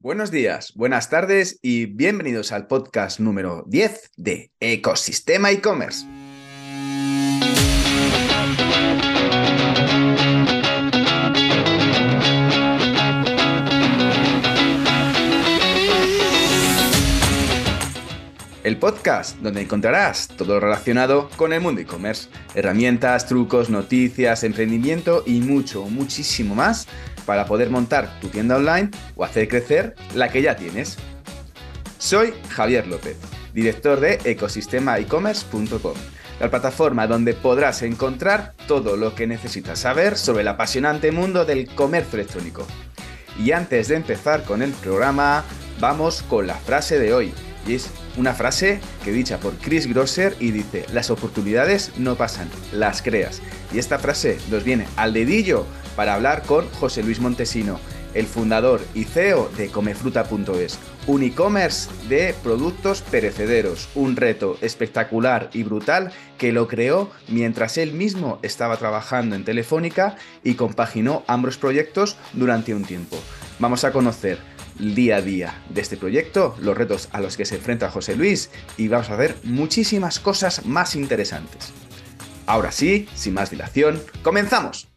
Buenos días, buenas tardes y bienvenidos al podcast número 10 de Ecosistema e-commerce. El podcast donde encontrarás todo lo relacionado con el mundo e-commerce, herramientas, trucos, noticias, emprendimiento y mucho, muchísimo más para poder montar tu tienda online o hacer crecer la que ya tienes. Soy Javier López, director de ecosistemaecommerce.com, la plataforma donde podrás encontrar todo lo que necesitas saber sobre el apasionante mundo del comercio electrónico. Y antes de empezar con el programa, vamos con la frase de hoy. Una frase que dicha por Chris Grosser y dice, las oportunidades no pasan, las creas. Y esta frase nos viene al dedillo para hablar con José Luis Montesino, el fundador y CEO de comefruta.es, un e-commerce de productos perecederos, un reto espectacular y brutal que lo creó mientras él mismo estaba trabajando en Telefónica y compaginó ambos proyectos durante un tiempo. Vamos a conocer día a día de este proyecto, los retos a los que se enfrenta José Luis y vamos a ver muchísimas cosas más interesantes. Ahora sí, sin más dilación, comenzamos.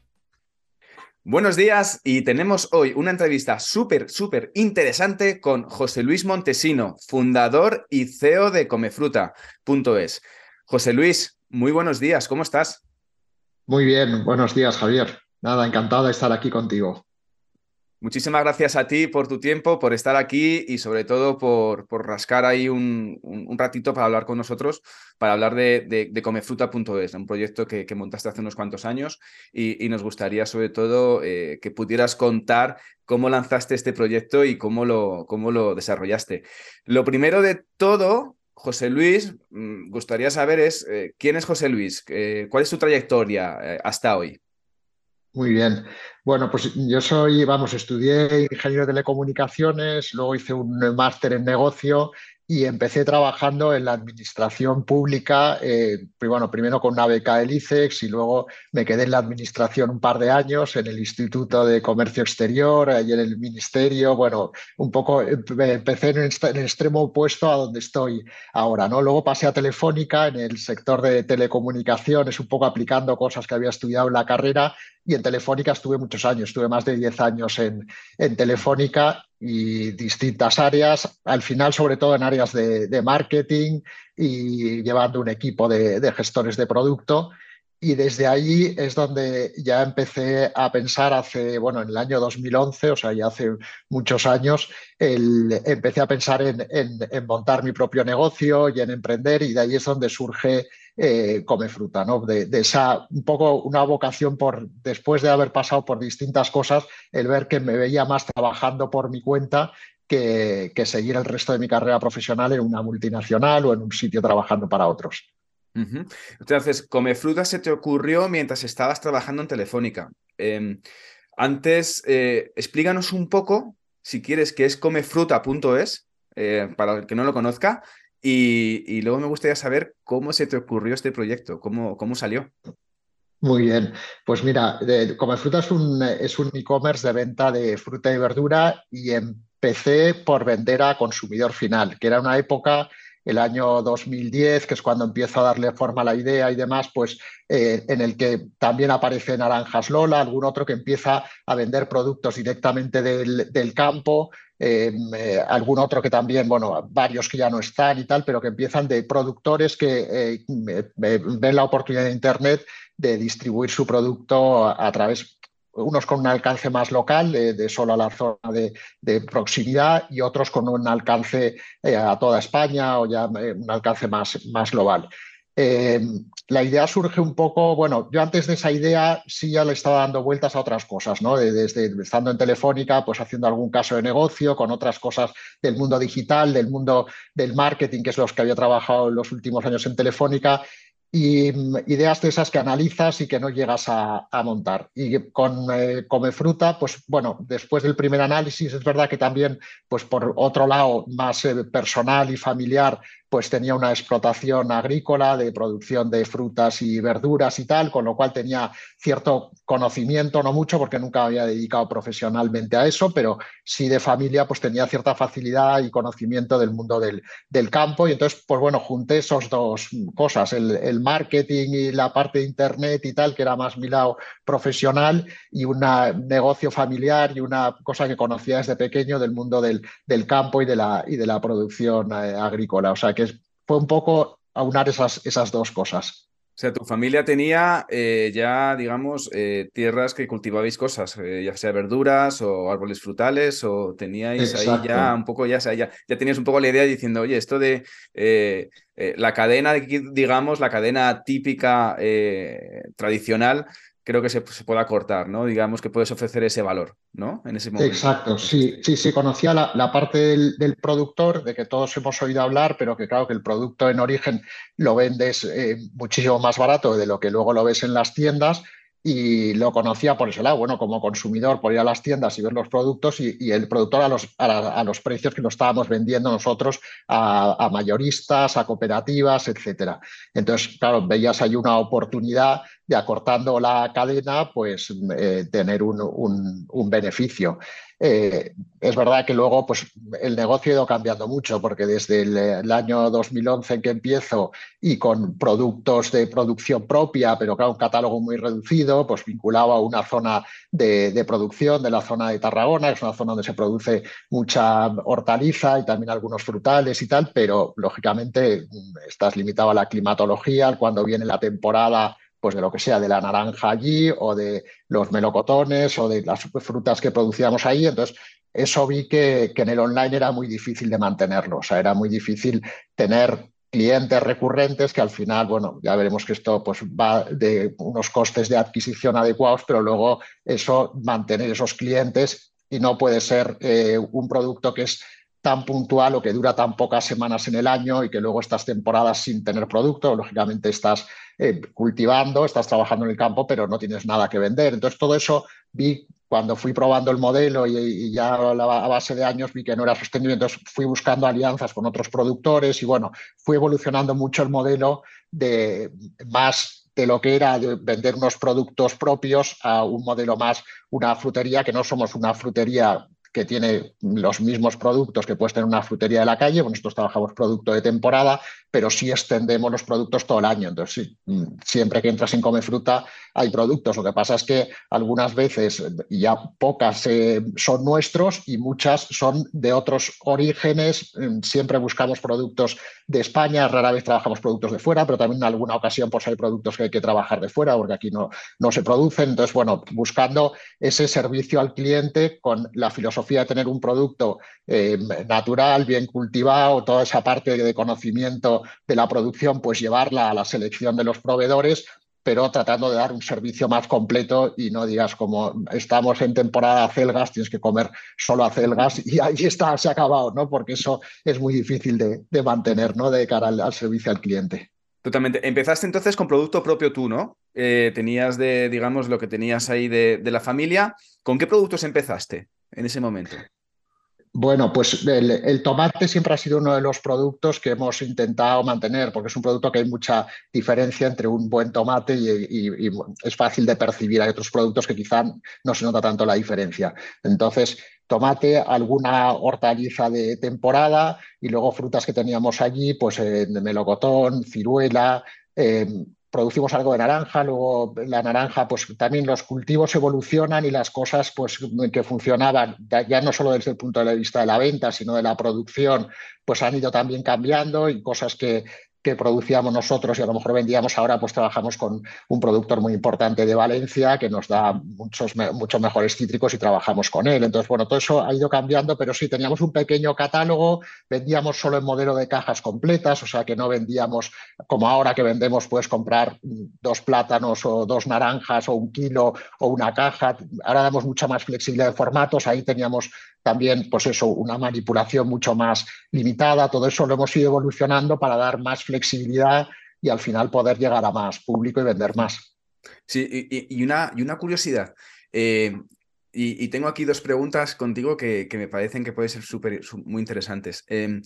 Buenos días y tenemos hoy una entrevista súper, súper interesante con José Luis Montesino, fundador y CEO de comefruta.es. José Luis, muy buenos días, ¿cómo estás? Muy bien, buenos días Javier. Nada, encantado de estar aquí contigo. Muchísimas gracias a ti por tu tiempo, por estar aquí y sobre todo por, por rascar ahí un, ratito para hablar con nosotros, para hablar de, de, comefruta.es, un proyecto que, montaste hace unos cuantos años y, nos gustaría sobre todo eh, que pudieras contar cómo lanzaste este proyecto y cómo lo, cómo lo desarrollaste. Lo primero de todo, José Luis, mm, gustaría saber es eh, quién es José Luis, eh, cuál es su trayectoria hasta hoy. Muy bien. Bueno, pues yo soy, vamos, estudié ingeniero de telecomunicaciones, luego hice un máster en negocio y empecé trabajando en la administración pública, eh, bueno, primero con una beca del ICEX y luego me quedé en la administración un par de años en el Instituto de Comercio Exterior y en el Ministerio, bueno, un poco empecé en el extremo opuesto a donde estoy ahora, ¿no? Luego pasé a Telefónica en el sector de telecomunicaciones, un poco aplicando cosas que había estudiado en la carrera y en Telefónica estuve muchos años, estuve más de 10 años en, en Telefónica y distintas áreas, al final sobre todo en áreas de, marketing y llevando un equipo de, gestores de producto. Y desde ahí es donde ya empecé a pensar hace, bueno, en el año 2011, o sea, ya hace muchos años, el, empecé a pensar en, en, montar mi propio negocio y en emprender y de ahí es donde surge eh, come fruta, ¿no? De, esa, un poco una vocación por, después de haber pasado por distintas cosas, el ver que me veía más trabajando por mi cuenta que, seguir el resto de mi carrera profesional en una multinacional o en un sitio trabajando para otros. Entonces, come fruta se te ocurrió mientras estabas trabajando en Telefónica. Em, antes, eh, explícanos un poco, si quieres, qué es comefruta.es, eh, para el que no lo conozca, y, luego me gustaría saber cómo se te ocurrió este proyecto, cómo, cómo salió. Muy bien, pues mira, Come Fruta es un es un e-commerce de venta de fruta y verdura y empecé por vender a consumidor final, que era una época el año 2010, que es cuando empiezo a darle forma a la idea y demás, pues eh, en el que también aparece Naranjas Lola, algún otro que empieza a vender productos directamente del, campo, em, eh, algún otro que también, bueno, varios que ya no están y tal, pero que empiezan de productores que eh, ven la oportunidad de Internet de distribuir su producto a través unos con un alcance más local, de, solo a la zona de, proximidad, y otros con un alcance eh, a toda España o ya eh, un alcance más, global. Eh, la idea surge un poco, bueno, yo antes de esa idea sí ya le estaba dando vueltas a otras cosas, ¿no? Desde estando en Telefónica, pues haciendo algún caso de negocio, con otras cosas del mundo digital, del mundo del marketing, que es los que había trabajado en los últimos años en Telefónica, y mm, ideas de esas que analizas y que no llegas a, montar. Y con eh, Come Fruta, pues bueno, después del primer análisis es verdad que también, pues por otro lado, más eh, personal y familiar, pues tenía una explotación agrícola de producción de frutas y verduras y tal, con lo cual tenía cierto conocimiento, no mucho porque nunca había dedicado profesionalmente a eso, pero sí de familia pues tenía cierta facilidad y conocimiento del mundo del, del campo y entonces pues bueno, junté esas dos cosas, el, el, marketing y la parte de internet y tal, que era más mi lado profesional y un negocio familiar y una cosa que conocía desde pequeño del mundo del, del campo y de la, y de la producción eh, agrícola. O sea que fue un poco aunar esas, esas dos cosas. O sea, tu familia tenía eh, ya, digamos, eh, tierras que cultivabais cosas, ya sea verduras o árboles frutales, o teníais ahí ya un poco, ya, ya, ya tenías un poco la idea diciendo, oye, esto de la cadena, digamos, la cadena típica tradicional, creo que se, se, pueda cortar, ¿no? Digamos que puedes ofrecer ese valor, ¿no? En ese momento. Exacto, sí, sí, sí, conocía la, parte del, productor, de que todos hemos oído hablar, pero que claro que el producto en origen lo vendes eh, muchísimo más barato de lo que luego lo ves en las tiendas y lo conocía por ese lado, bueno, como consumidor, por ir a las tiendas y ver los productos y, el productor a los, a, los, precios que lo estábamos vendiendo nosotros a, mayoristas, a cooperativas, etcétera. Entonces, claro, veías ahí una oportunidad de acortando la cadena, pues eh, tener un, un beneficio. Eh, es verdad que luego pues, el negocio ha ido cambiando mucho, porque desde el, año 2011 en que empiezo y con productos de producción propia, pero claro, un catálogo muy reducido, pues vinculado a una zona de, producción de la zona de Tarragona, que es una zona donde se produce mucha hortaliza y también algunos frutales y tal, pero lógicamente estás limitado a la climatología, cuando viene la temporada pues de lo que sea, de la naranja allí o de los melocotones o de las frutas que producíamos ahí. Entonces, eso vi que, en el online era muy difícil de mantenerlo, o sea, era muy difícil tener clientes recurrentes que al final, bueno, ya veremos que esto pues va de unos costes de adquisición adecuados, pero luego eso, mantener esos clientes y no puede ser eh, un producto que es tan puntual o que dura tan pocas semanas en el año y que luego estas temporadas sin tener producto, lógicamente estás eh, cultivando, estás trabajando en el campo, pero no tienes nada que vender. Entonces, todo eso vi cuando fui probando el modelo y, ya a base de años vi que no era sostenible, entonces fui buscando alianzas con otros productores y bueno, fui evolucionando mucho el modelo de más de lo que era vender unos productos propios a un modelo más, una frutería, que no somos una frutería que tiene los mismos productos que puedes tener una frutería de la calle. nosotros trabajamos producto de temporada, pero sí extendemos los productos todo el año. Entonces, mm, siempre que entras en Come Fruta hay productos. Lo que pasa es que algunas veces, ya pocas eh, son nuestros y muchas son de otros orígenes. Mm, siempre buscamos productos de España, rara vez trabajamos productos de fuera, pero también en alguna ocasión pues hay productos que hay que trabajar de fuera porque aquí no, no se producen. Entonces, bueno, buscando ese servicio al cliente con la filosofía de tener un producto eh, natural, bien cultivado, toda esa parte de conocimiento de la producción, pues llevarla a la selección de los proveedores pero tratando de dar un servicio más completo y no digas como estamos en temporada acelgas, tienes que comer solo acelgas y ahí está, se ha acabado, ¿no? Porque eso es muy difícil de, mantener, ¿no? De cara al, servicio al cliente. Totalmente. Empezaste entonces con producto propio tú, ¿no? Eh, tenías de, digamos, lo que tenías ahí de la familia. ¿Con qué productos empezaste? En ese momento? Bueno, pues el, tomate siempre ha sido uno de los productos que hemos intentado mantener, porque es un producto que hay mucha diferencia entre un buen tomate y, es fácil de percibir. Hay otros productos que quizá no se nota tanto la diferencia. Entonces, tomate, alguna hortaliza de temporada y luego frutas que teníamos allí, pues eh, melocotón, ciruela, eh, producimos algo de naranja, luego la naranja, pues también los cultivos evolucionan y las cosas pues que funcionaban, ya no solo desde el punto de vista de la venta, sino de la producción, pues han ido también cambiando y cosas que, que producíamos nosotros y a lo mejor vendíamos ahora, pues trabajamos con un productor muy importante de Valencia que nos da muchos, muchos mejores cítricos y trabajamos con él. Entonces, bueno, todo eso ha ido cambiando, pero sí, teníamos un pequeño catálogo, vendíamos solo en modelo de cajas completas, o sea que no vendíamos como ahora que vendemos, puedes comprar dos plátanos o dos naranjas o un kilo o una caja. Ahora damos mucha más flexibilidad de formatos, ahí teníamos también, pues eso, una manipulación mucho más limitada. Todo eso lo hemos ido evolucionando para dar más flexibilidad y al final poder llegar a más público y vender más. Sí, y, una, y una, curiosidad. Eh, y, tengo aquí dos preguntas contigo que, me parecen que pueden ser súper muy interesantes. Em,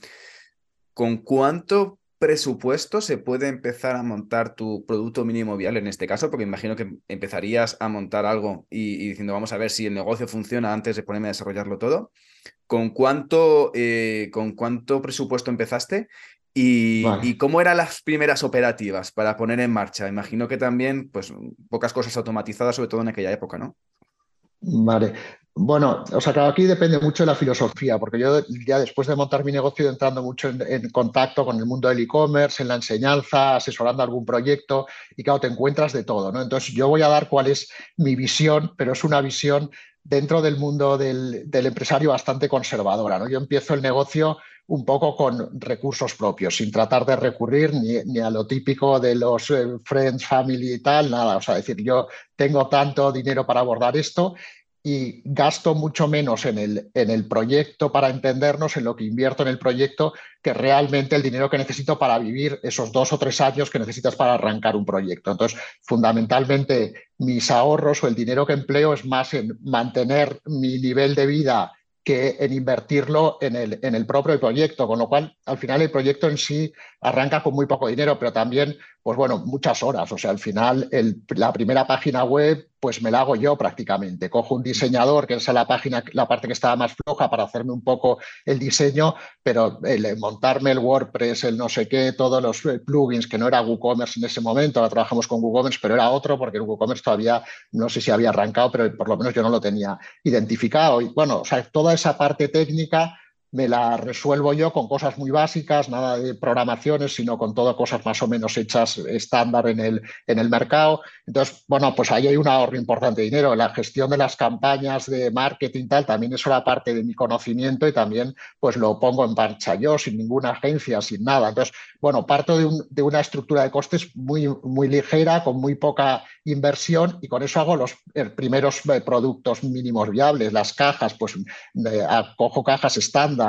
¿con cuánto presupuesto se puede empezar a montar tu producto mínimo viable en este caso? Porque imagino que empezarías a montar algo y, diciendo, vamos a ver si el negocio funciona antes de ponerme a desarrollarlo todo. ¿Con cuánto, eh, ¿con cuánto presupuesto empezaste? Y, y, cómo eran las primeras operativas para poner en marcha? Imagino que también, pues, pocas cosas automatizadas, sobre todo en aquella época, ¿no? Vale. Bueno, o sea, claro, aquí depende mucho de la filosofía, porque yo ya después de montar mi negocio entrando mucho en, contacto con el mundo del e-commerce, en la enseñanza, asesorando algún proyecto, y claro, te encuentras de todo, ¿no? Entonces, yo voy a dar cuál es mi visión, pero es una visión dentro del mundo del, empresario bastante conservadora, ¿no? Yo empiezo el negocio un poco con recursos propios, sin tratar de recurrir ni, a lo típico de los eh, friends, family y tal, nada. O sea, decir, yo tengo tanto dinero para abordar esto y gasto mucho menos en el, en el proyecto para entendernos, en lo que invierto en el proyecto, que realmente el dinero que necesito para vivir esos dos o tres años que necesitas para arrancar un proyecto. Entonces, fundamentalmente, mis ahorros o el dinero que empleo es más en mantener mi nivel de vida que en invertirlo en el, en el propio proyecto, con lo cual al final el proyecto en sí arranca con muy poco dinero, pero también, pues bueno, muchas horas. O sea, al final la primera página web, pues me la hago yo prácticamente. Cojo un diseñador, que es la página, la parte que estaba más floja para hacerme un poco el diseño, pero el, montarme el WordPress, el no sé qué, todos los eh, plugins, que no era WooCommerce en ese momento, ahora trabajamos con WooCommerce, pero era otro porque el WooCommerce todavía no sé si había arrancado, pero por lo menos yo no lo tenía identificado. Y bueno, o sea, toda esa parte técnica me la resuelvo yo con cosas muy básicas, nada de programaciones, sino con todas cosas más o menos hechas estándar en el, en el mercado. Entonces, bueno, pues ahí hay un ahorro importante de dinero. La gestión de las campañas de marketing tal, también es una parte de mi conocimiento y también pues lo pongo en marcha yo, sin ninguna agencia, sin nada. Entonces, bueno, parto de, de una estructura de costes muy, muy ligera, con muy poca inversión y con eso hago los eh, primeros eh, productos mínimos viables, las cajas, pues cojo cajas estándar,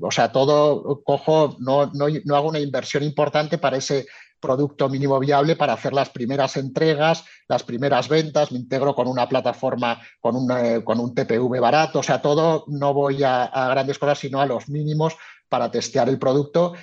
o sea, todo cojo, no, no, hago una inversión importante para ese producto mínimo viable para hacer las primeras entregas, las primeras ventas, me integro con una plataforma, con, una, con un TPV barato, o sea, todo no voy a, a grandes cosas, sino a los mínimos para testear el producto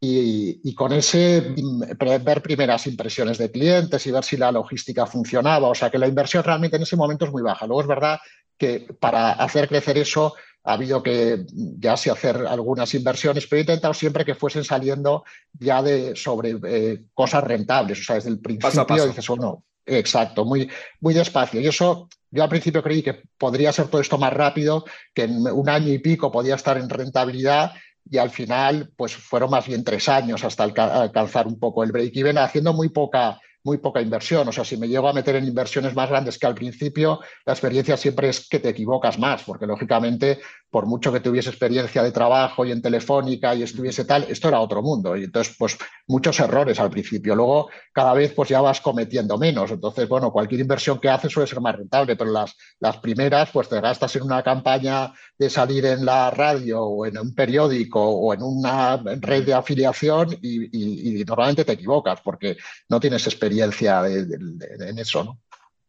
y, con ese ver primeras impresiones de clientes y ver si la logística funcionaba. O sea que la inversión realmente en ese momento es muy baja. Luego es verdad que para hacer crecer eso ha habido que ya sí hacer algunas inversiones, pero he intentado siempre que fuesen saliendo ya de sobre eh, cosas rentables. O sea, desde el principio dices, bueno, exacto, muy, muy despacio. Y eso yo al principio creí que podría ser todo esto más rápido, que en un año y pico podía estar en rentabilidad y al final pues fueron más bien tres años hasta alcanzar un poco el break-even, haciendo muy poca, muy poca inversión. O sea, si me llego a meter en inversiones más grandes que al principio, la experiencia siempre es que te equivocas más, porque lógicamente, por mucho que tuviese experiencia de trabajo y en telefónica y estuviese tal, esto era otro mundo. Y entonces, pues muchos errores al principio. Luego, cada vez pues ya vas cometiendo menos. Entonces, bueno, cualquier inversión que haces suele ser más rentable, pero las, las primeras, pues te gastas en una campaña de salir en la radio o en un periódico o en una red de afiliación y, y normalmente te equivocas porque no tienes experiencia en eso, ¿no?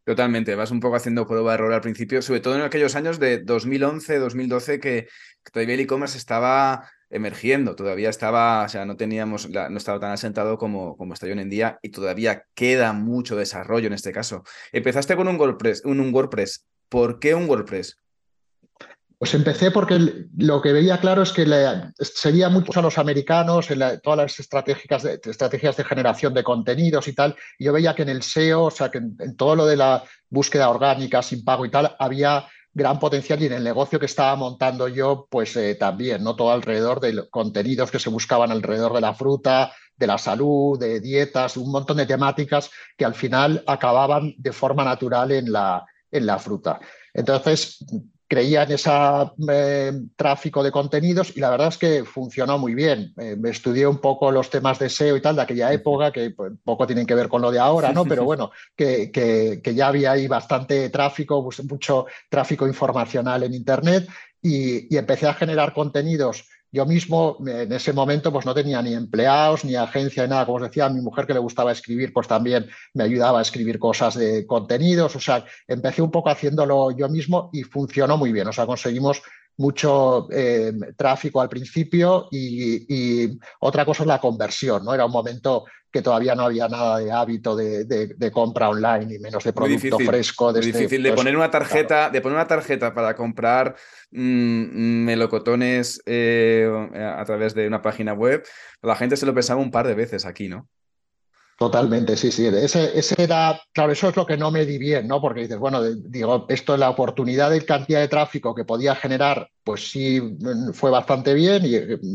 Totalmente, vas un poco haciendo prueba de error al principio, sobre todo en aquellos años de 2011, 2012, que, todavía el e-commerce estaba emergiendo, todavía estaba, o sea, no teníamos, no estaba tan asentado como, como está hoy en día y todavía queda mucho desarrollo en este caso. Empezaste con un WordPress, un, un WordPress. ¿Por qué un WordPress? Pues empecé porque lo que veía claro es que seguía mucho a los americanos en todas las estrategias de, estrategias de generación de contenidos y tal. Y yo veía que en el SEO, o sea, que en, todo lo de la búsqueda orgánica sin pago y tal, había gran potencial y en el negocio que estaba montando yo, pues eh, también, ¿no? Todo alrededor de contenidos que se buscaban alrededor de la fruta, de la salud, de dietas, un montón de temáticas que al final acababan de forma natural en la, en la fruta. Entonces, creía en ese eh, tráfico de contenidos y la verdad es que funcionó muy bien. Eh, estudié un poco los temas de SEO y tal de aquella época, que pues, poco tienen que ver con lo de ahora, ¿no? Pero bueno, que, que, ya había ahí bastante tráfico, mucho tráfico informacional en Internet y, y empecé a generar contenidos yo mismo en ese momento pues no tenía ni empleados, ni agencia, ni nada. Como os decía, a mi mujer que le gustaba escribir, pues también me ayudaba a escribir cosas de contenidos. O sea, empecé un poco haciéndolo yo mismo y funcionó muy bien. O sea, conseguimos mucho eh, tráfico al principio y, otra cosa es la conversión, ¿no? Era un momento que todavía no había nada de hábito de, compra online y menos de producto fresco. Es difícil de poner una tarjeta, de poner una tarjeta para comprar mm, melocotones eh, a través de una página web. La gente se lo pensaba un par de veces aquí, ¿no? Totalmente, sí, sí. Ese, ese, era, claro, eso es lo que no me di bien, ¿no? Porque dices, bueno, digo, esto es la oportunidad de cantidad de tráfico que podía generar, pues sí mm, fue bastante bien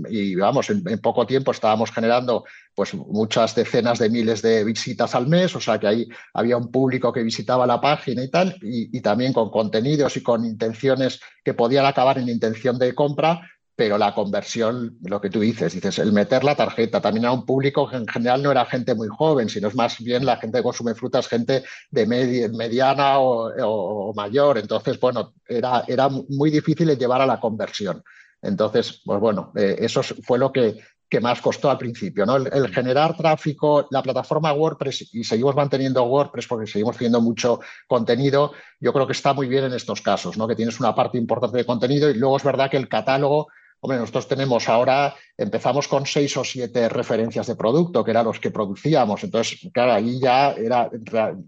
y, vamos, en, poco tiempo estábamos generando pues muchas decenas de miles de visitas al mes, o sea que ahí había un público que visitaba la página y tal, y también con contenidos y con intenciones que podían acabar en intención de compra, pero la conversión, lo que tú dices, dices, el meter la tarjeta también a un público que en general no era gente muy joven, sino es más bien la gente que consume frutas, gente de mediana o, mayor. Entonces, bueno, era, era muy difícil llevar a la conversión. Entonces, pues bueno, eh, eso fue lo que, que más costó al principio, ¿no? El, generar tráfico, la plataforma WordPress, y seguimos manteniendo WordPress porque seguimos haciendo mucho contenido, yo creo que está muy bien en estos casos, ¿no? Que tienes una parte importante de contenido y luego es verdad que el catálogo Hombre, nosotros tenemos ahora, empezamos con seis o siete referencias de producto, que eran los que producíamos. Entonces, claro, ahí ya era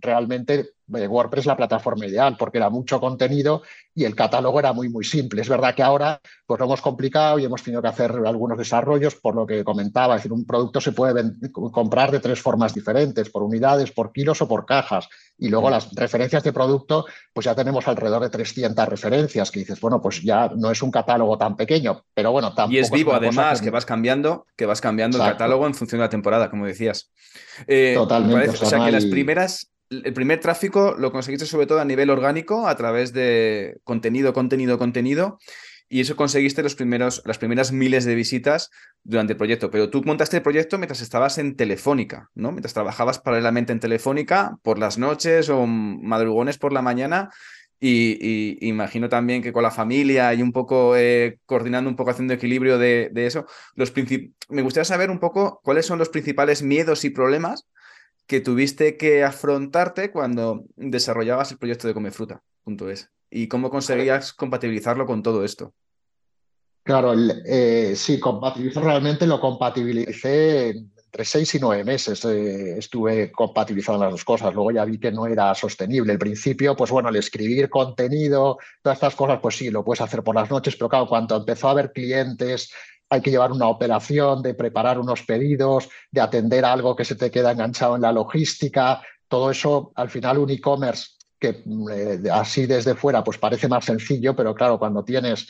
realmente WordPress la plataforma ideal porque era mucho contenido y el catálogo era muy, muy simple. Es verdad que ahora pues lo hemos complicado y hemos tenido que hacer algunos desarrollos por lo que comentaba. Es decir, un producto se puede comprar de tres formas diferentes, por unidades, por kilos o por cajas. Y luego las referencias de producto, pues ya tenemos alrededor de 300 referencias que dices, bueno, pues ya no es un catálogo tan pequeño, pero bueno, tampoco. Y es vivo además, que... vas cambiando, que vas cambiando el catálogo en función de la temporada, como decías. Eh, Totalmente. o sea, que las primeras el primer tráfico lo conseguiste sobre todo a nivel orgánico, a través de contenido, contenido, contenido, y eso conseguiste los primeros, las primeras miles de visitas durante el proyecto. Pero tú montaste el proyecto mientras estabas en Telefónica, ¿no? Mientras trabajabas paralelamente en Telefónica por las noches o madrugones por la mañana. Y, imagino también que con la familia y un poco eh, coordinando un poco, haciendo equilibrio de, eso, los me gustaría saber un poco cuáles son los principales miedos y problemas que tuviste que afrontarte cuando desarrollabas el proyecto de Comefruta.es y cómo conseguías compatibilizarlo con todo esto. Claro, eh, sí, compatibilizar realmente lo compatibilicé entre seis y nueve meses. Eh, estuve compatibilizando las dos cosas. Luego ya vi que no era sostenible. Al principio, pues bueno, el escribir contenido, todas estas cosas, pues sí, lo puedes hacer por las noches, pero claro, cuando empezó a haber clientes hay que llevar una operación de preparar unos pedidos, de atender algo que se te queda enganchado en la logística. Todo eso, al final, un e-commerce que eh, así desde fuera pues parece más sencillo, pero claro, cuando tienes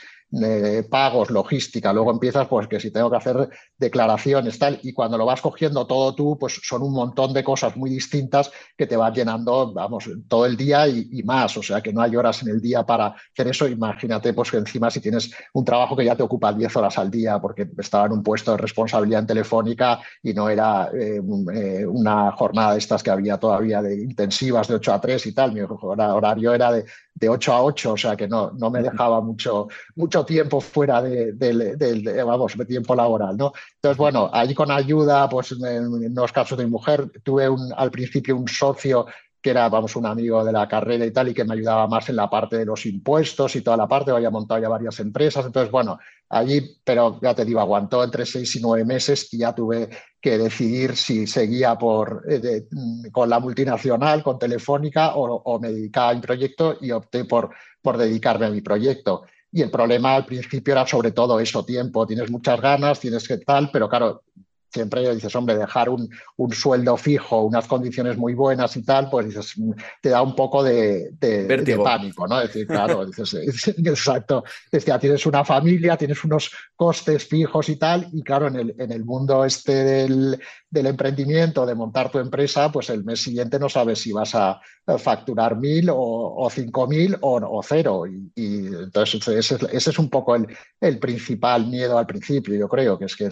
pagos, logística, luego empiezas pues que si tengo que hacer declaraciones, tal, y cuando lo vas cogiendo todo tú, pues son un montón de cosas muy distintas que te vas llenando, vamos, todo el día y, más, o sea que no hay horas en el día para hacer eso, imagínate pues que encima si tienes un trabajo que ya te ocupa 10 horas al día porque estaba en un puesto de responsabilidad en telefónica y no era eh, eh, una jornada de estas que había todavía de intensivas de 8 a 3 y tal, mi horario era de de 8 a 8, o sea que no, no me dejaba mucho, mucho tiempo fuera del de, vamos, de tiempo laboral, ¿no? Entonces, bueno, ahí con ayuda, pues en, los casos de mi mujer, tuve un, al principio un socio era, vamos, un amigo de la carrera y tal, y que me ayudaba más en la parte de los impuestos y toda la parte, había montado ya varias empresas, entonces, bueno, allí, pero ya te digo, aguantó entre seis y nueve meses y ya tuve que decidir si seguía por, eh, mm, con la multinacional, con Telefónica, o, me dedicaba a mi proyecto y opté por, por dedicarme a mi proyecto. Y el problema al principio era sobre todo eso, tiempo, tienes muchas ganas, tienes que tal, pero claro, siempre dices, hombre, dejar un, un, sueldo fijo, unas condiciones muy buenas y tal, pues dices, te da un poco de, de, pánico, ¿no? Es decir, claro, dices, exacto, es ya tienes una familia, tienes unos costes fijos y tal, y claro, en el, en el mundo este del, del emprendimiento, de montar tu empresa, pues el mes siguiente no sabes si vas a facturar mil o, cinco mil o, cero. Y, entonces ese, es un poco el, el, principal miedo al principio, yo creo, que es que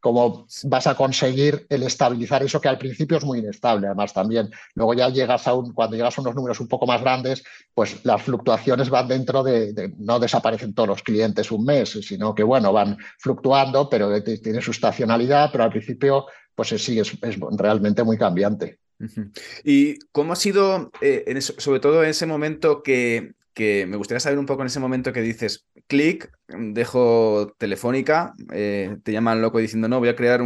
cómo vas a conseguir el estabilizar eso que al principio es muy inestable, además también. Luego ya llegas a un, cuando llegas a unos números un poco más grandes, pues las fluctuaciones van dentro de, no desaparecen todos los clientes un mes, sino que bueno, van fluctuando, pero tiene su estacionalidad, pero al principio pues sí, es, realmente muy cambiante. ¿Y cómo ha sido, eh, sobre todo en ese momento que, que me gustaría saber un poco en ese momento que dices, clic, dejo telefónica, eh, te llaman loco diciendo, no, voy a crear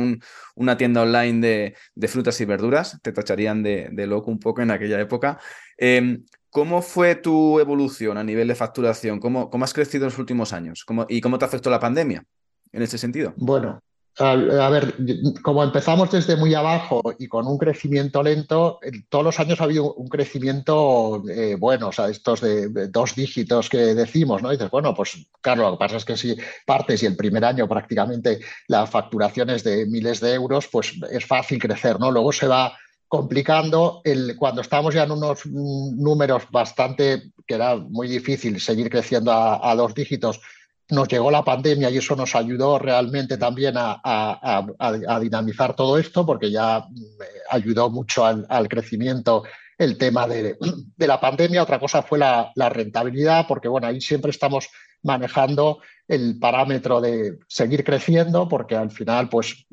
una tienda online de, frutas y verduras, te tacharían de, loco un poco en aquella época. Em, ¿Cómo fue tu evolución a nivel de facturación? ¿Cómo, cómo has crecido en los últimos años? ¿Cómo, ¿Y cómo te afectó la pandemia en ese sentido? Bueno, a, ver, como empezamos desde muy abajo y con un crecimiento lento, todos los años ha habido un crecimiento eh, bueno, o sea, estos de, dos dígitos que decimos, ¿no? Y dices, bueno, pues claro, lo que pasa es que si partes y el primer año prácticamente la facturación es de miles de euros, pues es fácil crecer, ¿no? Luego se va complicando el, cuando estamos ya en unos números bastante, que era muy difícil seguir creciendo a dos dígitos, nos llegó la pandemia y eso nos ayudó realmente también a, dinamizar todo esto, porque ya mm, ayudó mucho al, crecimiento el tema de, la pandemia. Otra cosa fue la, la, rentabilidad, porque bueno, ahí siempre estamos manejando el parámetro de seguir creciendo, porque al final, pues,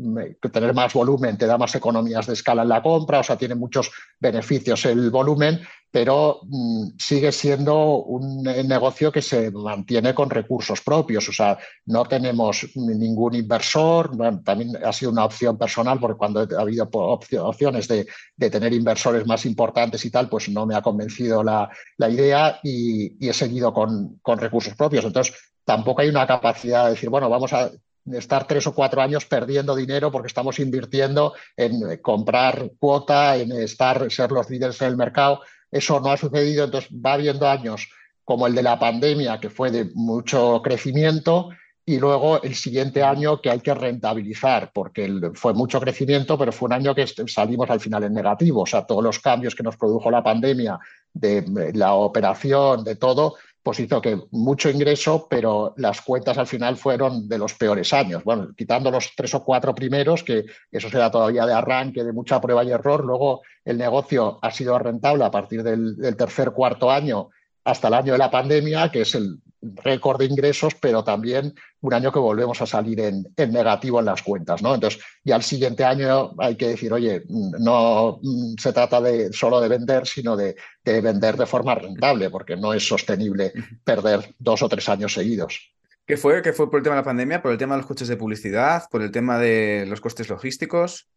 tener más volumen te da más economías de escala en la compra, o sea, tiene muchos beneficios el volumen, pero mm, sigue siendo un negocio que se mantiene con recursos propios, o sea, no tenemos ningún inversor, también ha sido una opción personal, porque cuando ha habido opciones de, tener inversores más importantes y tal, pues no me ha convencido la, idea y, he seguido con, con recursos propios. Entonces, tampoco hay una capacidad de decir, bueno, vamos a estar tres o cuatro años perdiendo dinero porque estamos invirtiendo en comprar cuota, en estar, ser los líderes en el mercado. Eso no ha sucedido, entonces va habiendo años como el de la pandemia, que fue de mucho crecimiento, y luego el siguiente año que hay que rentabilizar, porque fue mucho crecimiento, pero fue un año que salimos al final en negativo. O sea, todos los cambios que nos produjo la pandemia, de la operación, de todo, pues hizo que mucho ingreso, pero las cuentas al final fueron de los peores años. Bueno, quitando los tres o cuatro primeros, que eso será todavía de arranque, de mucha prueba y error, luego el negocio ha sido rentable a partir del, del tercer, cuarto año hasta el año de la pandemia, que es el récord de ingresos, pero también un año que volvemos a salir en, negativo en las cuentas. ¿no? Entonces, ya al siguiente año hay que decir, oye, no se trata de solo de vender, sino de, vender de forma rentable, porque no es sostenible perder dos o tres años seguidos. ¿Qué fue? ¿Qué fue por el tema de la pandemia? ¿Por el tema de los coches de publicidad? ¿Por el tema de los costes logísticos?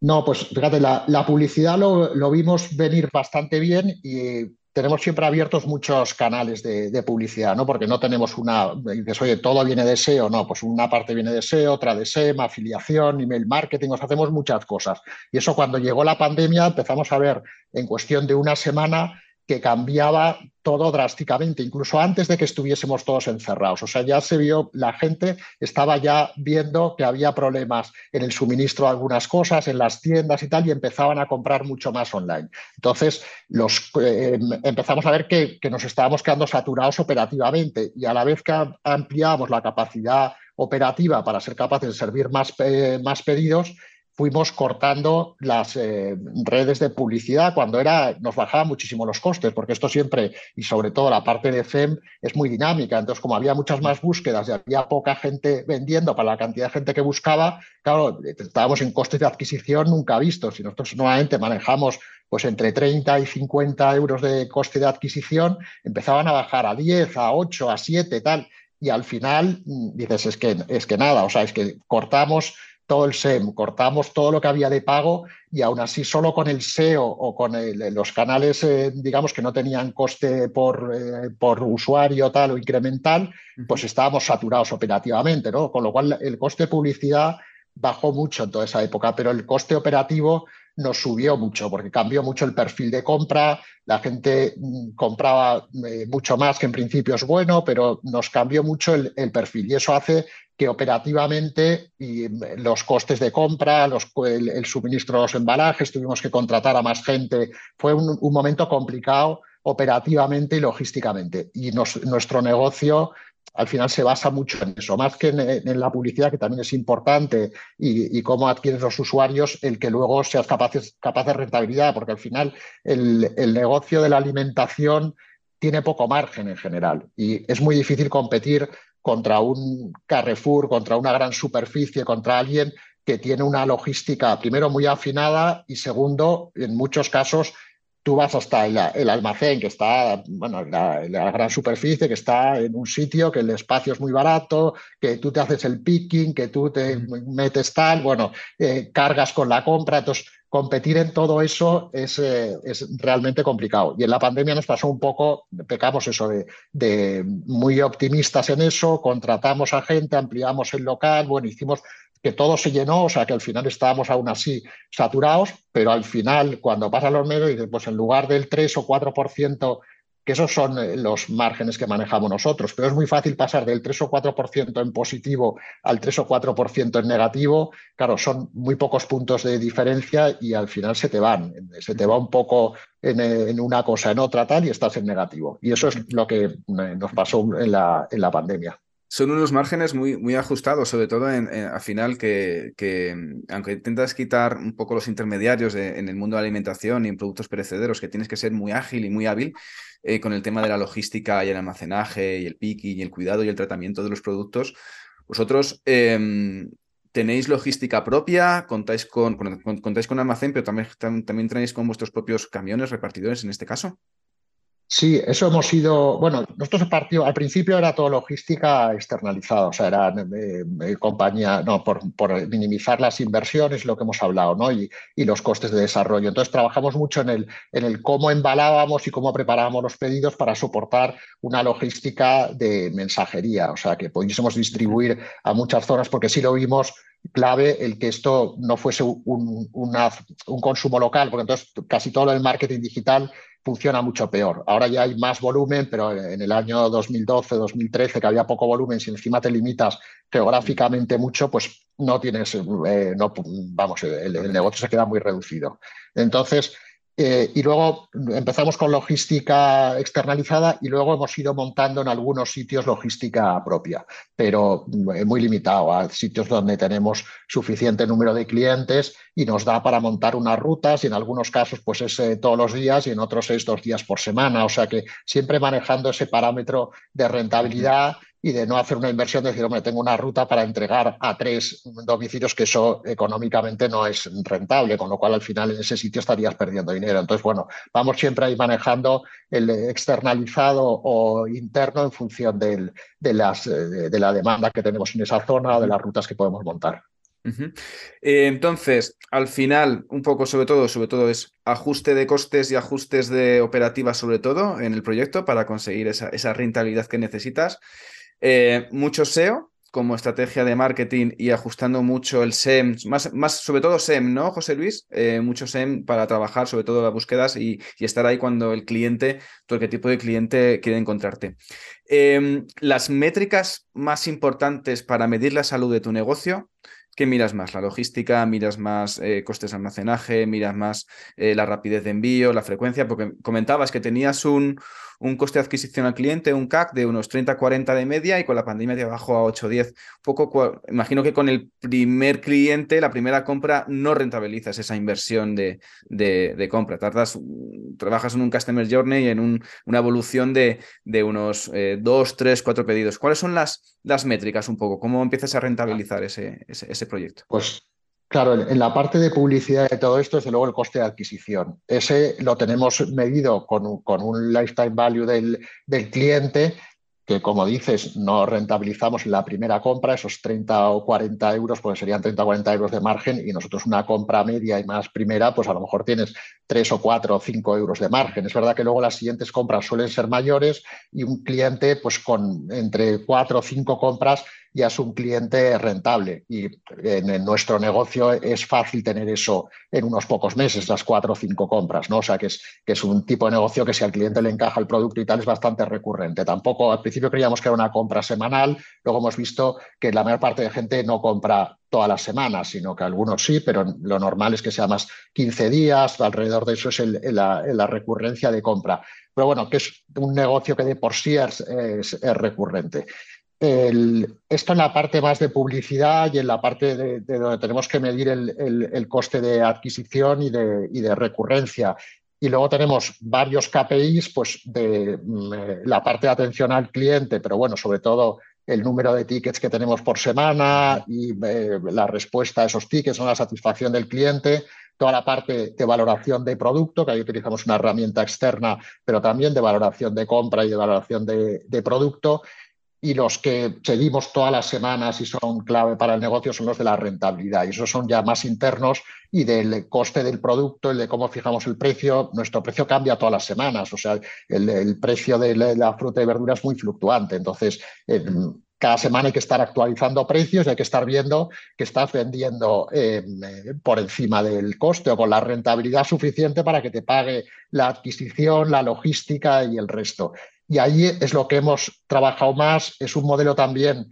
No, pues fíjate, la, publicidad lo, lo, vimos venir bastante bien y tenemos siempre abiertos muchos canales de, publicidad, ¿no? Porque no tenemos una, dices, oye, todo viene de SEO, no, pues una parte viene de SEO, otra de SEM, afiliación, email marketing, os hacemos muchas cosas. Y eso cuando llegó la pandemia empezamos a ver en cuestión de una semana que cambiaba todo drásticamente, incluso antes de que estuviésemos todos encerrados. O sea, ya se vio, la gente estaba ya viendo que había problemas en el suministro de algunas cosas, en las tiendas y tal, y empezaban a comprar mucho más online. Entonces, los, eh, empezamos a ver que, nos estábamos quedando saturados operativamente y a la vez que ampliábamos la capacidad operativa para ser capaces de servir más, más pedidos, fuimos cortando las eh, redes de publicidad cuando era, nos bajaba muchísimo los costes, porque esto siempre, y sobre todo la parte de FEM, es muy dinámica. Entonces, como había muchas más búsquedas y había poca gente vendiendo para la cantidad de gente que buscaba, claro, estábamos en costes de adquisición nunca vistos. Y nosotros nuevamente manejamos pues entre 30 y 50 euros de coste de adquisición, empezaban a bajar a 10, a 8, a 7, tal. Y al final mm, dices, es que, es que nada, o sea, es que cortamos todo el SEM, cortamos todo lo que había de pago y aún así solo con el SEO o con los canales, eh, digamos, que no tenían coste por, eh, por, usuario tal o incremental, pues estábamos saturados operativamente, ¿no? Con lo cual el coste de publicidad bajó mucho en toda esa época, pero el coste operativo nos subió mucho porque cambió mucho el perfil de compra, la gente mm, compraba eh, mucho más, que en principio es bueno, pero nos cambió mucho el, perfil. Y eso hace que operativamente y mm, los costes de compra, los, el, suministro de los embalajes, tuvimos que contratar a más gente, fue un, momento complicado operativamente y logísticamente. Y nuestro negocio al final se basa mucho en eso, más que en, la publicidad, que también es importante, y, cómo adquieres los usuarios, el que luego seas capaz, capaz de rentabilidad, porque al final el, negocio de la alimentación tiene poco margen en general y es muy difícil competir contra un Carrefour, contra una gran superficie, contra alguien que tiene una logística, primero, muy afinada y segundo, en muchos casos, tú vas hasta el, almacén que está, bueno, la, la, gran superficie, que está en un sitio, que el espacio es muy barato, que tú te haces el picking, que tú te metes tal, bueno, eh, cargas con la compra. Entonces, competir en todo eso es, eh, es, realmente complicado. Y en la pandemia nos pasó un poco, pecamos eso de, de muy optimistas en eso, contratamos a gente, ampliamos el local, bueno, hicimos que todo se llenó, o sea que al final estábamos aún así saturados, pero al final cuando pasa los medios, pues en lugar del 3 o 4%, que esos son eh, los márgenes que manejamos nosotros, pero es muy fácil pasar del 3 o 4% en positivo al 3 o 4% en negativo, claro, son muy pocos puntos de diferencia y al final se te van, se te va un poco en, en una cosa, en otra tal y estás en negativo. Y eso es lo que eh, nos pasó en la, en la pandemia son unos márgenes muy, muy ajustados, sobre todo al final que, que, aunque intentas quitar un poco los intermediarios en el mundo de la alimentación y en productos perecederos, que tienes que ser muy ágil y muy hábil eh, con el tema de la logística y el almacenaje y el picking y el cuidado y el tratamiento de los productos, vosotros em, tenéis logística propia, contáis con, contáis con almacén, pero también, también tenéis con vuestros propios camiones repartidores en este caso. Sí, eso hemos ido, bueno, nosotros partido, al principio era todo logística externalizada, o sea, era eh, eh, compañía, no, por, minimizar las inversiones, lo que hemos hablado, ¿no? Y, los costes de desarrollo. Entonces trabajamos mucho en el, en el cómo embalábamos y cómo preparábamos los pedidos para soportar una logística de mensajería, o sea, que pudiésemos distribuir a muchas zonas, porque sí lo vimos clave el que esto no fuese un, un consumo local, porque entonces casi todo el marketing digital funciona mucho peor. Ahora ya hay más volumen, pero en el año 2012, 2013, que había poco volumen, si encima te limitas geográficamente mucho, pues no tienes, eh, no, vamos, el, negocio se queda muy reducido. Entonces, eh, y luego empezamos con logística externalizada y luego hemos ido montando en algunos sitios logística propia, pero eh, muy limitado a sitios donde tenemos suficiente número de clientes y nos da para montar unas rutas y en algunos casos pues es eh, todos los días y en otros es dos días por semana. O sea que siempre manejando ese parámetro de rentabilidad y de no hacer una inversión, de decir, hombre, tengo una ruta para entregar a tres domicilios que eso económicamente no es rentable, con lo cual al final en ese sitio estarías perdiendo dinero. Entonces, bueno, vamos siempre ahí manejando el externalizado o interno en función de, las, de la demanda que tenemos en esa zona o de las rutas que podemos montar. Eh, entonces, al final, un poco sobre todo, sobre todo es ajuste de costes y ajustes de operativas, sobre todo en el proyecto, para conseguir esa, esa rentabilidad que necesitas. Eh, mucho SEO como estrategia de marketing y ajustando mucho el SEM, más, más sobre todo SEM, ¿no, José Luis? Eh, mucho SEM para trabajar, sobre todo las búsquedas y, estar ahí cuando el cliente, todo tipo de cliente quiere encontrarte. Em, las métricas más importantes para medir la salud de tu negocio, ¿Qué miras más? ¿La logística? ¿Miras más eh, costes de almacenaje? ¿Miras más la rapidez de envío? ¿La frecuencia? Porque comentabas que tenías un, un coste de adquisición al cliente, un CAC de unos 30-40 de media y con la pandemia te bajó a 8-10. Poco, imagino que con el primer cliente, la primera compra, no rentabilizas esa inversión de, de, compra. Tardas, trabajas en un Customer Journey y en un, una evolución de, de unos 2, 3, 4 pedidos. ¿Cuáles son las, las métricas un poco? ¿Cómo empiezas a rentabilizar ese, ese, ese proyecto? Pues Claro, en la parte de publicidad de todo esto, desde luego el coste de adquisición. Ese lo tenemos medido con, un lifetime value del, del cliente que como dices, no rentabilizamos la primera compra, esos 30 o 40 euros, pues serían 30 o 40 euros de margen y nosotros una compra media y más primera, pues a lo mejor tienes 3 o 4 o 5 euros de margen. Es verdad que luego las siguientes compras suelen ser mayores y un cliente, pues con entre 4 o 5 compras, ya es un cliente rentable. Y en, nuestro negocio es fácil tener eso en unos pocos meses, las cuatro o cinco compras, ¿no? O sea, que es, que es un tipo de negocio que si al cliente le encaja el producto y tal es bastante recurrente. Tampoco, al principio creíamos que era una compra semanal, luego hemos visto que la mayor parte de gente no compra todas las semanas, sino que algunos sí, pero lo normal es que sea más 15 días, alrededor de eso es la, recurrencia de compra. Pero bueno, que es un negocio que de por sí es recurrente esto en la parte más de publicidad y en la parte de, donde tenemos que medir el, coste de adquisición y de, recurrencia. Y luego tenemos varios KPIs pues, de mm, eh, la parte de atención al cliente, pero bueno, sobre todo el número de tickets que tenemos por semana y eh, la respuesta a esos tickets, la satisfacción del cliente, toda la parte de valoración de producto, que ahí utilizamos una herramienta externa, pero también de valoración de compra y de valoración de, de producto y los que seguimos todas las semanas y son clave para el negocio son los de la rentabilidad. Y esos son ya más internos y del coste del producto, el de cómo fijamos el precio. Nuestro precio cambia todas las semanas, o sea, el, precio de la fruta y verdura es muy fluctuante. Entonces, cada semana hay que estar actualizando precios y hay que estar viendo que estás vendiendo em, eh, por encima del coste o con la rentabilidad suficiente para que te pague la adquisición, la logística y el resto. Y ahí es lo que hemos trabajado más. Es un modelo también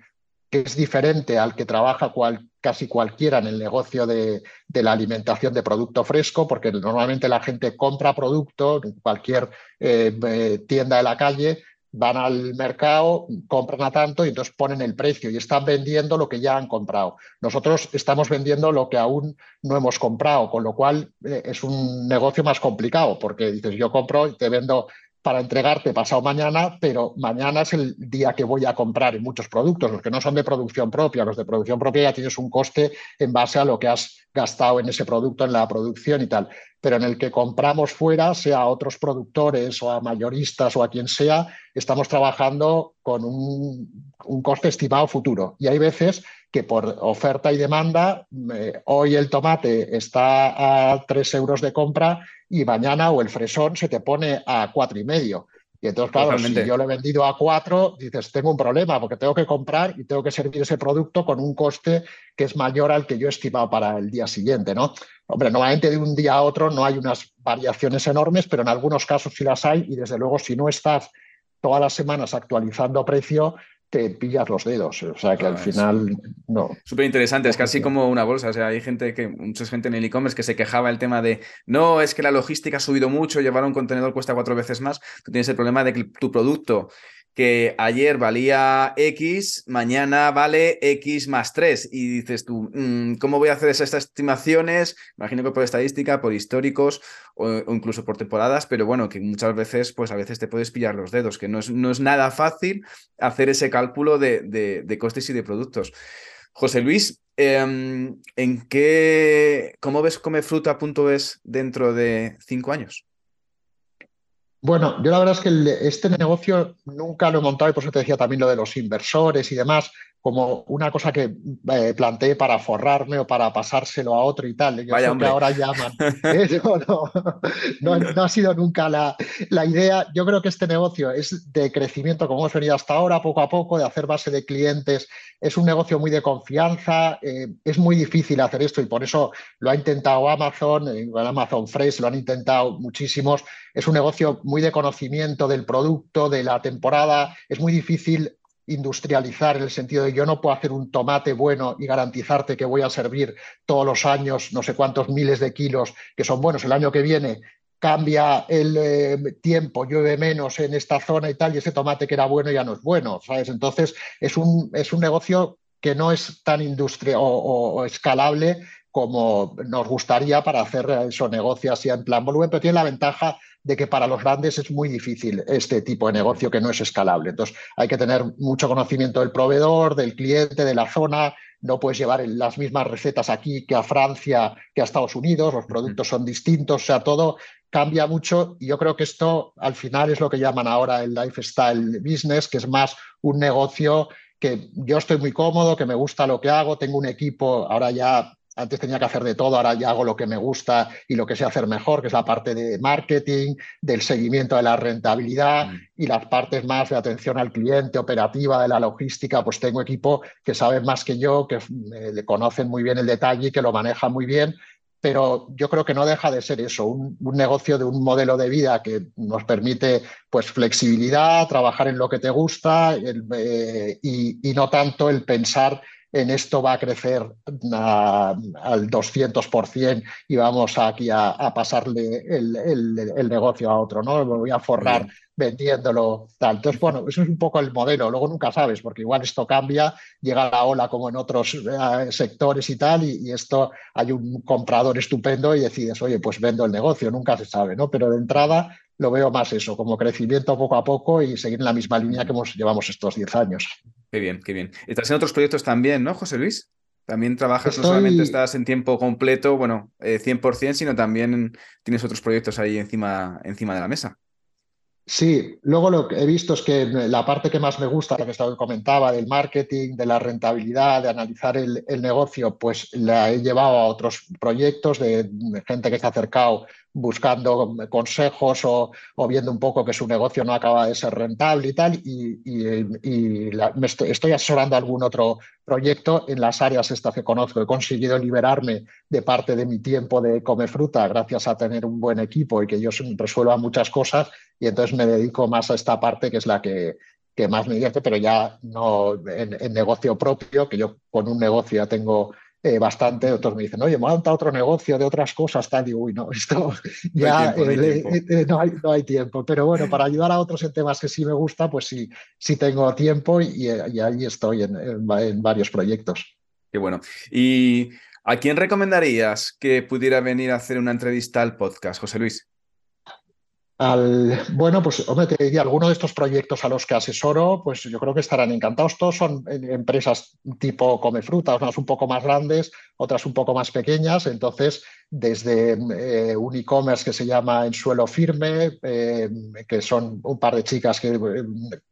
que es diferente al que trabaja casi cualquiera en el negocio de, la alimentación de producto fresco, porque normalmente la gente compra producto en cualquier eh, eh, tienda de la calle, van al mercado, compran a tanto y entonces ponen el precio y están vendiendo lo que ya han comprado. Nosotros estamos vendiendo lo que aún no hemos comprado, con lo cual eh, es un negocio más complicado, porque dices, yo compro y te vendo para entregarte pasado mañana, pero mañana es el día que voy a comprar en muchos productos, los que no son de producción propia, los de producción propia ya tienes un coste en base a lo que has gastado en ese producto, en la producción y tal, pero en el que compramos fuera, sea a otros productores o a mayoristas o a quien sea, estamos trabajando con un, un coste estimado futuro. Y hay veces que por oferta y demanda, eh, hoy el tomate está a 3 euros de compra y mañana o el fresón se te pone a cuatro y medio. Y entonces, claro, si yo lo he vendido a cuatro, dices, tengo un problema porque tengo que comprar y tengo que servir ese producto con un coste que es mayor al que yo he estimado para el día siguiente, ¿no? Hombre, normalmente de un día a otro no hay unas variaciones enormes, pero en algunos casos sí las hay y desde luego si no estás todas las semanas actualizando precio, te pillas los dedos. O sea que al final no. Súper interesante, es casi como una bolsa. O sea, hay gente que, mucha gente en el e-commerce que se quejaba el tema de no, es que la logística ha subido mucho, llevar un contenedor cuesta cuatro veces más. Tú tienes el problema de que tu producto que ayer valía X, mañana vale X más 3. Y dices tú, mm, ¿cómo voy a hacer esas estimaciones? Imagino que por estadística, por históricos o, incluso por temporadas, pero bueno, que muchas veces, pues a veces te puedes pillar los dedos, que no es, no es nada fácil hacer ese cálculo de, de, costes y de productos. José Luis, em, ¿en qué, ¿cómo ves Comefruta.es dentro de cinco años? Bueno, yo la verdad es que este negocio nunca lo he montado y por eso te decía también lo de los inversores y demás, como una cosa que eh, planteé para forrarme o para pasárselo a otro y tal. Yo Vaya que ahora llaman. no, no, ha sido nunca la, la, idea. Yo creo que este negocio es de crecimiento, como hemos venido hasta ahora, poco a poco, de hacer base de clientes. Es un negocio muy de confianza. Eh, es muy difícil hacer esto y por eso lo ha intentado Amazon, eh, Amazon Fresh, lo han intentado muchísimos. Es un negocio muy de conocimiento del producto, de la temporada. Es muy difícil industrializar en el sentido de yo no puedo hacer un tomate bueno y garantizarte que voy a servir todos los años no sé cuántos miles de kilos que son buenos el año que viene cambia el eh, tiempo, llueve menos en esta zona y tal, y ese tomate que era bueno ya no es bueno, ¿sabes? Entonces es un, es un negocio que no es tan industrial o, escalable como nos gustaría para hacer eso negocio así en plan volumen, pero tiene la ventaja de que para los grandes es muy difícil este tipo de negocio que no es escalable. Entonces hay que tener mucho conocimiento del proveedor, del cliente, de la zona. No puedes llevar las mismas recetas aquí que a Francia, que a Estados Unidos. Los productos son distintos, o sea, todo cambia mucho y yo creo que esto al final es lo que llaman ahora el lifestyle business, que es más un negocio que yo estoy muy cómodo, que me gusta lo que hago, tengo un equipo, ahora ya antes tenía que hacer de todo, ahora ya hago lo que me gusta y lo que sé hacer mejor, que es la parte de marketing, del seguimiento de la rentabilidad mm. y las partes más de atención al cliente, operativa, de la logística, pues tengo equipo que saben más que yo, que eh, le conocen muy bien el detalle y que lo manejan muy bien. Pero yo creo que no deja de ser eso, un, negocio de un modelo de vida que nos permite pues, flexibilidad, trabajar en lo que te gusta eh, y, y no tanto el pensar en esto va a crecer al 200% y vamos aquí a, pasarle el, negocio a otro, ¿no? Me voy a forrar vendiéndolo tal. Entonces, bueno, eso es un poco el modelo. Luego nunca sabes, porque igual esto cambia, llega la ola como en otros eh, sectores y tal, y, y, esto hay un comprador estupendo y decides, oye, pues vendo el negocio, nunca se sabe, ¿no? Pero de entrada lo veo más eso, como crecimiento poco a poco y seguir en la misma línea que hemos, llevamos estos 10 años. Qué bien, qué bien. Estás en otros proyectos también, ¿no, José Luis? También trabajas, no solamente estás en tiempo completo, bueno, 100%, eh, sino también tienes otros proyectos ahí encima, encima de la mesa. Sí, luego lo que he visto es que la parte que más me gusta, la que comentaba, del marketing, de la rentabilidad, de analizar el, negocio, pues la he llevado a otros proyectos de, gente que se ha acercado buscando consejos o, viendo un poco que su negocio no acaba de ser rentable y tal, y, me estoy, asesorando algún otro proyecto en las áreas estas que conozco. He conseguido liberarme de parte de mi tiempo de comer fruta gracias a tener un buen equipo y que yo resuelva muchas cosas y entonces me dedico más a esta parte que es la que, que más me divierte, pero ya no en, negocio propio, que yo con un negocio ya tengo eh, bastante, otros me dicen, oye, monta otro negocio de otras cosas, tal, y uy, no, esto ya no, hay tiempo, Pero bueno, para ayudar a otros en temas que sí me gusta, pues sí, sí tengo tiempo y, ahí estoy en, en, varios proyectos. Qué bueno. ¿Y a quién recomendarías que pudiera venir a hacer una entrevista al podcast, José Luis? Bueno, pues hombre, te diría, algunos de estos proyectos a los que asesoro, pues yo creo que estarán encantados. Todos son empresas tipo come fruta, unas un poco más grandes, otras un poco más pequeñas. Entonces, desde eh, un e-commerce que se llama En Suelo Firme, eh, que son un par de chicas que,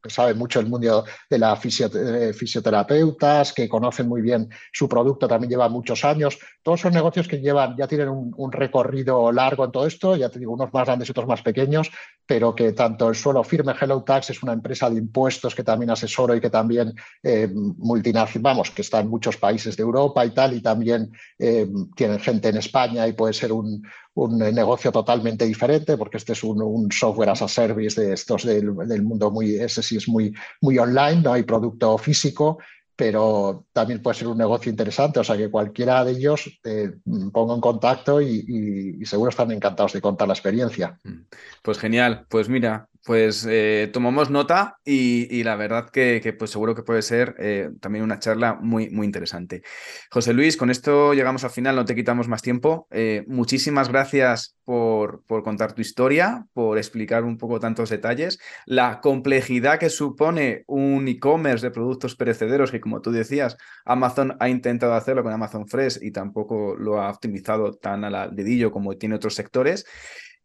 saben mucho el mundo de las fisioterapeutas, que conocen muy bien su producto, también llevan muchos años. Todos son negocios que llevan, ya tienen un, recorrido largo en todo esto, ya te digo, unos más grandes y otros más pequeños pero que tanto el suelo firme Hello Tax es una empresa de impuestos que también asesoro y que también eh, multinacional, vamos, que está en muchos países de Europa y tal, y también eh, tienen gente en España y puede ser un, negocio totalmente diferente, porque este es un, software as a service de estos del, mundo muy, ese sí es muy, muy online, no hay producto físico pero también puede ser un negocio interesante. O sea que cualquiera de ellos te pongo en contacto y, seguro están encantados de contar la experiencia. Mm. Pues genial. Pues mira, pues eh, tomamos nota y, la verdad que, pues seguro que puede ser eh, también una charla muy, muy interesante. José Luis, con esto llegamos al final, no te quitamos más tiempo. Eh, muchísimas gracias por, por, contar tu historia, por explicar un poco tantos detalles, la complejidad que supone un e-commerce de productos perecederos, que como tú decías, Amazon ha intentado hacerlo con Amazon Fresh y tampoco lo ha optimizado tan al dedillo como tiene otros sectores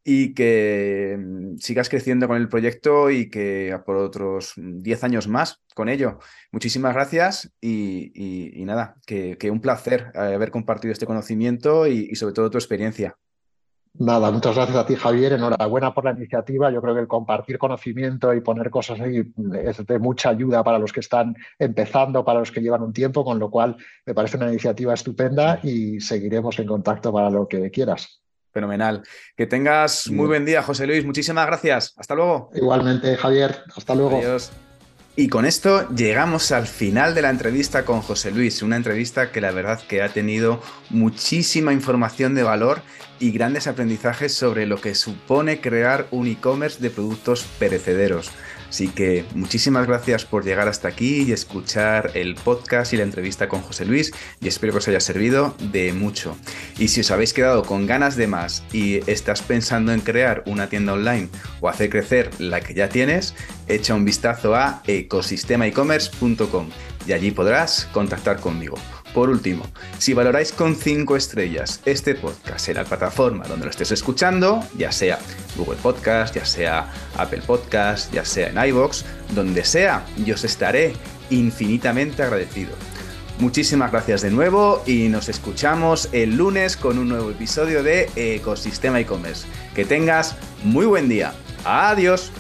y que mm, sigas creciendo con el proyecto y que por otros 10 años más con ello. Muchísimas gracias y, nada, que, un placer eh, haber compartido este conocimiento y, sobre todo tu experiencia. Nada, muchas gracias a ti, Javier. Enhorabuena por la iniciativa. Yo creo que el compartir conocimiento y poner cosas ahí es de mucha ayuda para los que están empezando, para los que llevan un tiempo, con lo cual me parece una iniciativa estupenda y seguiremos en contacto para lo que quieras. Fenomenal. Que tengas muy buen día, José Luis. Muchísimas gracias. Hasta luego. Igualmente, Javier. Hasta luego. Adiós. Y con esto llegamos al final de la entrevista con José Luis, una entrevista que la verdad que ha tenido muchísima información de valor y grandes aprendizajes sobre lo que supone crear un e-commerce de productos perecederos. Así que muchísimas gracias por llegar hasta aquí y escuchar el podcast y la entrevista con José Luis y espero que os haya servido de mucho. Y si os habéis quedado con ganas de más y estás pensando en crear una tienda online o hacer crecer la que ya tienes, echa un vistazo a ecosistemaecommerce.com y allí podrás contactar conmigo. Por último, si valoráis con 5 estrellas este podcast en la plataforma donde lo estés escuchando, ya sea Google Podcast, ya sea Apple Podcast, ya sea en iBox, donde sea, yo os estaré infinitamente agradecido. Muchísimas gracias de nuevo y nos escuchamos el lunes con un nuevo episodio de Ecosistema e-commerce. Que tengas muy buen día. Adiós.